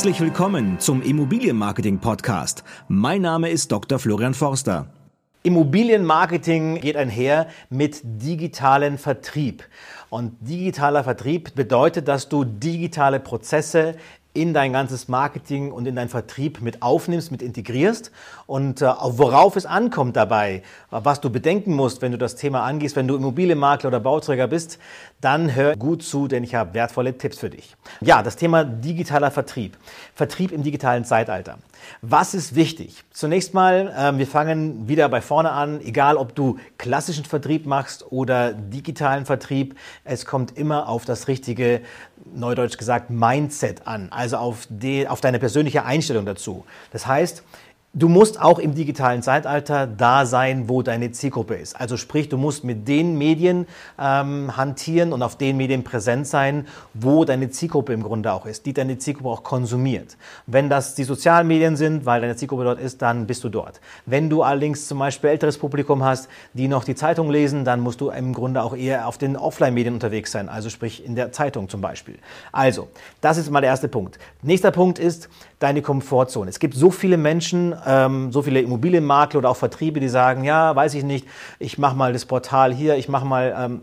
Herzlich willkommen zum Immobilienmarketing Podcast. Mein Name ist Dr. Florian Forster. Immobilienmarketing geht einher mit digitalen Vertrieb. Und digitaler Vertrieb bedeutet, dass du digitale Prozesse in dein ganzes Marketing und in deinen Vertrieb mit aufnimmst, mit integrierst und äh, worauf es ankommt dabei, was du bedenken musst, wenn du das Thema angehst, wenn du Immobilienmakler oder Bauträger bist, dann hör gut zu, denn ich habe wertvolle Tipps für dich. Ja, das Thema digitaler Vertrieb. Vertrieb im digitalen Zeitalter. Was ist wichtig? Zunächst mal, äh, wir fangen wieder bei vorne an, egal ob du klassischen Vertrieb machst oder digitalen Vertrieb, es kommt immer auf das richtige, neudeutsch gesagt, Mindset an, also auf, die, auf deine persönliche Einstellung dazu. Das heißt, Du musst auch im digitalen Zeitalter da sein, wo deine Zielgruppe ist. Also sprich, du musst mit den Medien ähm, hantieren und auf den Medien präsent sein, wo deine Zielgruppe im Grunde auch ist, die deine Zielgruppe auch konsumiert. Wenn das die sozialen Medien sind, weil deine Zielgruppe dort ist, dann bist du dort. Wenn du allerdings zum Beispiel älteres Publikum hast, die noch die Zeitung lesen, dann musst du im Grunde auch eher auf den Offline-Medien unterwegs sein, also sprich in der Zeitung zum Beispiel. Also, das ist mal der erste Punkt. Nächster Punkt ist deine Komfortzone. Es gibt so viele Menschen, ähm, so viele Immobilienmakler oder auch Vertriebe, die sagen, ja, weiß ich nicht, ich mache mal das Portal hier, ich mache mal ähm,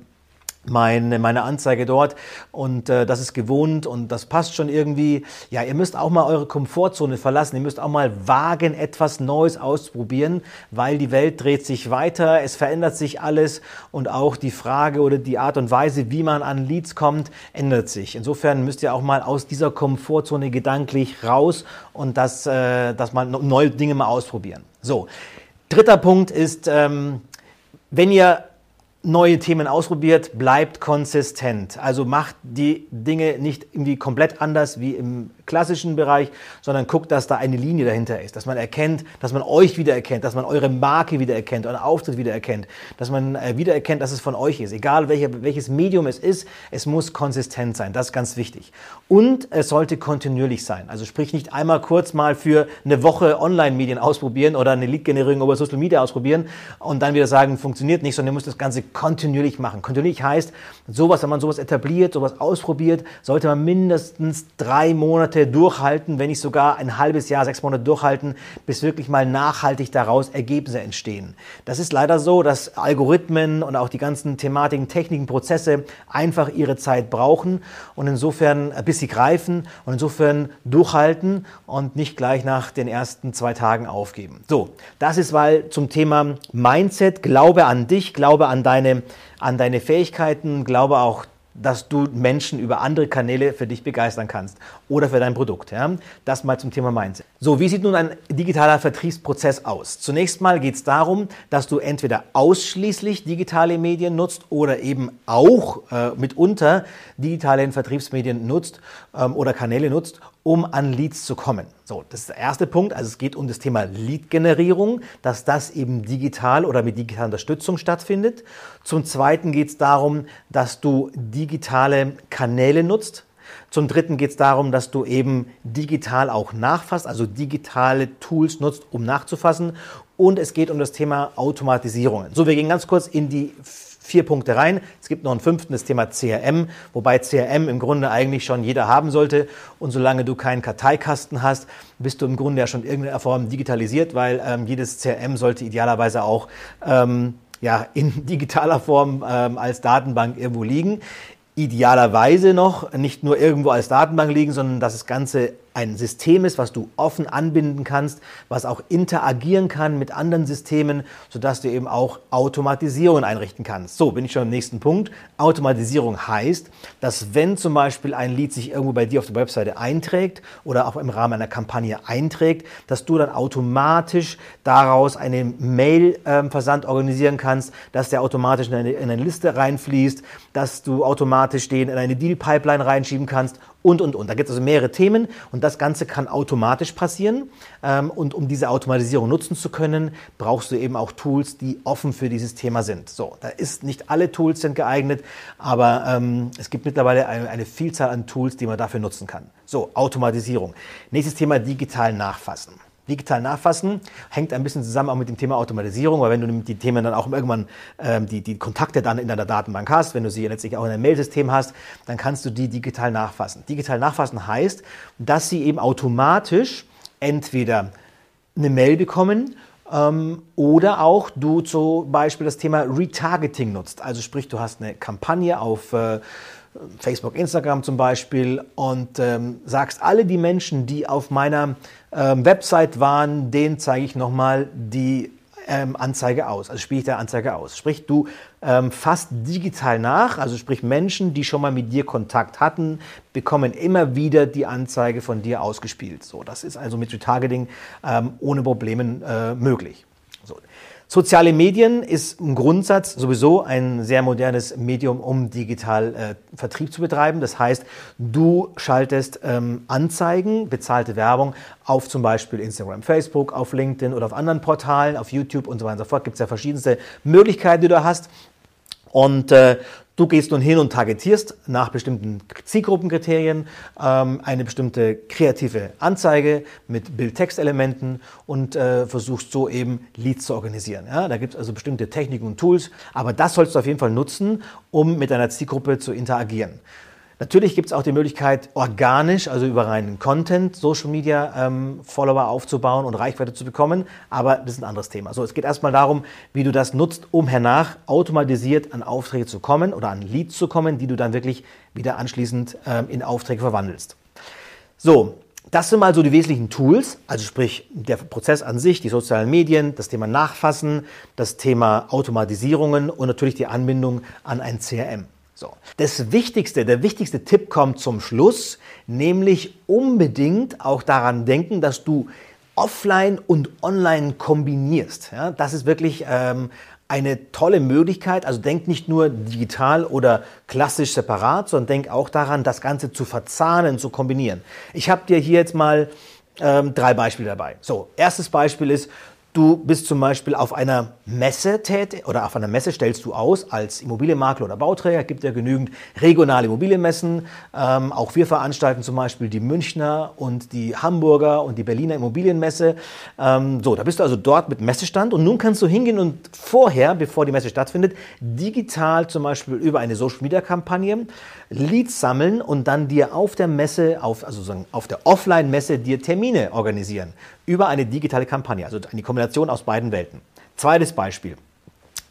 meine, meine Anzeige dort und äh, das ist gewohnt und das passt schon irgendwie. Ja, ihr müsst auch mal eure Komfortzone verlassen. Ihr müsst auch mal wagen, etwas Neues auszuprobieren, weil die Welt dreht sich weiter, es verändert sich alles und auch die Frage oder die Art und Weise, wie man an Leads kommt, ändert sich. Insofern müsst ihr auch mal aus dieser Komfortzone gedanklich raus und das, äh, das mal neue Dinge mal ausprobieren. So, dritter Punkt ist, ähm, wenn ihr neue Themen ausprobiert, bleibt konsistent. Also macht die Dinge nicht irgendwie komplett anders wie im klassischen Bereich, sondern guckt, dass da eine Linie dahinter ist, dass man erkennt, dass man euch wiedererkennt, dass man eure Marke wiedererkennt, euren Auftritt wiedererkennt, dass man äh, wiedererkennt, dass es von euch ist. Egal welche, welches Medium es ist, es muss konsistent sein. Das ist ganz wichtig. Und es sollte kontinuierlich sein. Also sprich nicht einmal kurz mal für eine Woche Online-Medien ausprobieren oder eine Lead-Generierung über Social Media ausprobieren und dann wieder sagen, funktioniert nicht, sondern ihr müsst das Ganze kontinuierlich machen. Kontinuierlich heißt, sowas, wenn man sowas etabliert, sowas ausprobiert, sollte man mindestens drei Monate durchhalten, wenn nicht sogar ein halbes Jahr, sechs Monate durchhalten, bis wirklich mal nachhaltig daraus Ergebnisse entstehen. Das ist leider so, dass Algorithmen und auch die ganzen Thematiken, Techniken, Prozesse einfach ihre Zeit brauchen und insofern, äh, bis sie greifen und insofern durchhalten und nicht gleich nach den ersten zwei Tagen aufgeben. So, das ist weil zum Thema Mindset, Glaube an dich, Glaube an deine deine, an deine Fähigkeiten, glaube auch, dass du Menschen über andere Kanäle für dich begeistern kannst oder für dein Produkt. Ja? Das mal zum Thema Mindset. So, wie sieht nun ein digitaler Vertriebsprozess aus? Zunächst mal geht es darum, dass du entweder ausschließlich digitale Medien nutzt oder eben auch äh, mitunter digitale Vertriebsmedien nutzt ähm, oder Kanäle nutzt, um an Leads zu kommen. So, das ist der erste Punkt. Also es geht um das Thema Lead-Generierung, dass das eben digital oder mit digitaler Unterstützung stattfindet. Zum Zweiten geht es darum, dass du digitale Kanäle nutzt. Zum Dritten geht es darum, dass du eben digital auch nachfasst, also digitale Tools nutzt, um nachzufassen. Und es geht um das Thema Automatisierungen. So, wir gehen ganz kurz in die vier Punkte rein. Es gibt noch einen fünften, das Thema CRM, wobei CRM im Grunde eigentlich schon jeder haben sollte. Und solange du keinen Karteikasten hast, bist du im Grunde ja schon in irgendeiner Form digitalisiert, weil ähm, jedes CRM sollte idealerweise auch ähm, ja, in digitaler Form ähm, als Datenbank irgendwo liegen. Idealerweise noch nicht nur irgendwo als Datenbank liegen, sondern dass das Ganze ein System ist, was du offen anbinden kannst, was auch interagieren kann mit anderen Systemen, sodass du eben auch Automatisierungen einrichten kannst. So, bin ich schon am nächsten Punkt. Automatisierung heißt, dass wenn zum Beispiel ein Lied sich irgendwo bei dir auf der Webseite einträgt oder auch im Rahmen einer Kampagne einträgt, dass du dann automatisch daraus einen Mail-Versand ähm, organisieren kannst, dass der automatisch in eine, in eine Liste reinfließt, dass du automatisch den in eine Deal-Pipeline reinschieben kannst und, und, und. Da gibt es also mehrere Themen und das Ganze kann automatisch passieren. Ähm, und um diese Automatisierung nutzen zu können, brauchst du eben auch Tools, die offen für dieses Thema sind. So, da ist nicht alle Tools sind geeignet, aber ähm, es gibt mittlerweile eine, eine Vielzahl an Tools, die man dafür nutzen kann. So, Automatisierung. Nächstes Thema, digital nachfassen. Digital nachfassen hängt ein bisschen zusammen auch mit dem Thema Automatisierung, weil wenn du die Themen dann auch irgendwann ähm, die, die Kontakte dann in deiner Datenbank hast, wenn du sie letztlich auch in einem Mailsystem hast, dann kannst du die digital nachfassen. Digital nachfassen heißt, dass sie eben automatisch entweder eine Mail bekommen ähm, oder auch du zum Beispiel das Thema Retargeting nutzt. Also sprich, du hast eine Kampagne auf äh, Facebook, Instagram zum Beispiel und ähm, sagst, alle die Menschen, die auf meiner ähm, Website waren, denen zeige ich nochmal die ähm, Anzeige aus, also spiele ich der Anzeige aus. Sprich, du ähm, fasst digital nach, also sprich Menschen, die schon mal mit dir Kontakt hatten, bekommen immer wieder die Anzeige von dir ausgespielt. So, das ist also mit Retargeting ähm, ohne Probleme äh, möglich. Soziale Medien ist im Grundsatz sowieso ein sehr modernes Medium, um digital äh, Vertrieb zu betreiben. Das heißt, du schaltest ähm, Anzeigen, bezahlte Werbung auf zum Beispiel Instagram, Facebook, auf LinkedIn oder auf anderen Portalen, auf YouTube und so weiter und so fort. Gibt es ja verschiedenste Möglichkeiten, die du hast. Und äh, Du gehst nun hin und targetierst nach bestimmten Zielgruppenkriterien ähm, eine bestimmte kreative Anzeige mit Bild-Text-Elementen und äh, versuchst so eben Leads zu organisieren. Ja, da gibt es also bestimmte Techniken und Tools, aber das sollst du auf jeden Fall nutzen, um mit deiner Zielgruppe zu interagieren. Natürlich gibt es auch die Möglichkeit, organisch, also über reinen Content, Social Media ähm, Follower aufzubauen und Reichweite zu bekommen, aber das ist ein anderes Thema. So, es geht erstmal darum, wie du das nutzt, um hernach automatisiert an Aufträge zu kommen oder an Leads zu kommen, die du dann wirklich wieder anschließend ähm, in Aufträge verwandelst. So, das sind mal so die wesentlichen Tools, also sprich der Prozess an sich, die sozialen Medien, das Thema Nachfassen, das Thema Automatisierungen und natürlich die Anbindung an ein CRM. So. Das Wichtigste, der wichtigste Tipp kommt zum Schluss, nämlich unbedingt auch daran denken, dass du offline und online kombinierst. Ja, das ist wirklich ähm, eine tolle Möglichkeit. Also denk nicht nur digital oder klassisch separat, sondern denk auch daran, das Ganze zu verzahnen, zu kombinieren. Ich habe dir hier jetzt mal ähm, drei Beispiele dabei. So, erstes Beispiel ist, Du bist zum Beispiel auf einer Messe tätig oder auf einer Messe stellst du aus als Immobilienmakler oder Bauträger. Gibt ja genügend regionale Immobilienmessen. Ähm, auch wir veranstalten zum Beispiel die Münchner und die Hamburger und die Berliner Immobilienmesse. Ähm, so, da bist du also dort mit Messestand und nun kannst du hingehen und vorher, bevor die Messe stattfindet, digital zum Beispiel über eine Social Media Kampagne Leads sammeln und dann dir auf der Messe, auf, also auf der Offline-Messe dir Termine organisieren über eine digitale Kampagne, also eine Kombination aus beiden Welten. Zweites Beispiel.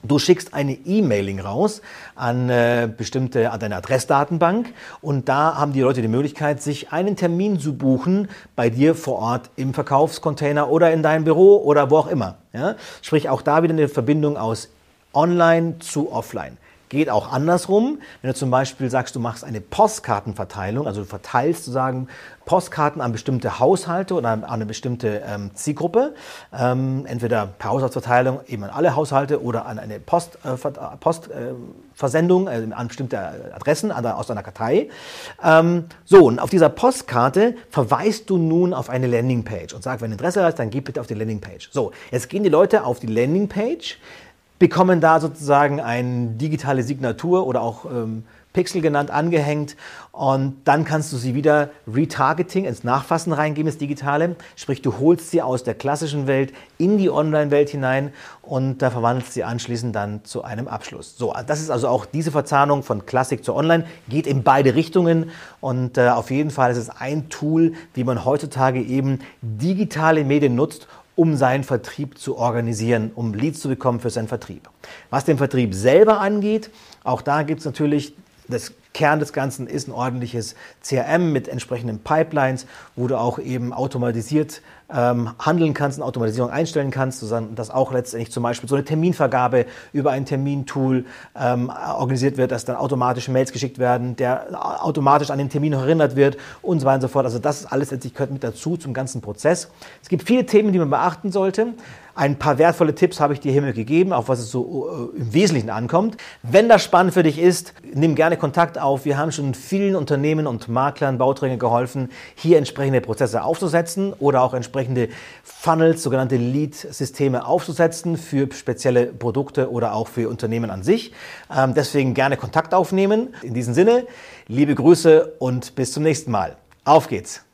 Du schickst eine E-Mailing raus an äh, bestimmte, an deine Adressdatenbank und da haben die Leute die Möglichkeit, sich einen Termin zu buchen bei dir vor Ort im Verkaufscontainer oder in deinem Büro oder wo auch immer. Ja? Sprich auch da wieder eine Verbindung aus Online zu Offline. Geht auch andersrum. Wenn du zum Beispiel sagst, du machst eine Postkartenverteilung, also du verteilst sozusagen Postkarten an bestimmte Haushalte oder an eine bestimmte ähm, Zielgruppe, ähm, entweder per Haushaltsverteilung eben an alle Haushalte oder an eine Post, äh, Postversendung äh, äh, an bestimmte Adressen an, aus deiner Kartei. Ähm, so, und auf dieser Postkarte verweist du nun auf eine Landingpage und sagst, wenn du Interesse hast, dann geh bitte auf die Landingpage. So, jetzt gehen die Leute auf die Landingpage bekommen da sozusagen eine digitale Signatur oder auch ähm, Pixel genannt angehängt und dann kannst du sie wieder Retargeting ins Nachfassen reingeben, das Digitale. Sprich, du holst sie aus der klassischen Welt in die Online-Welt hinein und da verwandelst sie anschließend dann zu einem Abschluss. So, das ist also auch diese Verzahnung von Klassik zu Online, geht in beide Richtungen und äh, auf jeden Fall ist es ein Tool, wie man heutzutage eben digitale Medien nutzt, um seinen Vertrieb zu organisieren, um Leads zu bekommen für seinen Vertrieb. Was den Vertrieb selber angeht, auch da gibt es natürlich das Kern des Ganzen ist ein ordentliches CRM mit entsprechenden Pipelines, wo du auch eben automatisiert ähm, handeln kannst, eine Automatisierung einstellen kannst, dass auch letztendlich zum Beispiel so eine Terminvergabe über ein Termintool ähm, organisiert wird, dass dann automatisch Mails geschickt werden, der automatisch an den Termin erinnert wird und so weiter und so fort. Also das ist alles letztlich gehört mit dazu zum ganzen Prozess. Es gibt viele Themen, die man beachten sollte. Ein paar wertvolle Tipps habe ich dir hiermit gegeben, auf was es so äh, im Wesentlichen ankommt. Wenn das spannend für dich ist, nimm gerne Kontakt auf. Wir haben schon vielen Unternehmen und Maklern, Bauträgern geholfen, hier entsprechende Prozesse aufzusetzen oder auch entsprechende Funnels, sogenannte Lead-Systeme aufzusetzen für spezielle Produkte oder auch für Unternehmen an sich. Ähm, deswegen gerne Kontakt aufnehmen. In diesem Sinne, liebe Grüße und bis zum nächsten Mal. Auf geht's!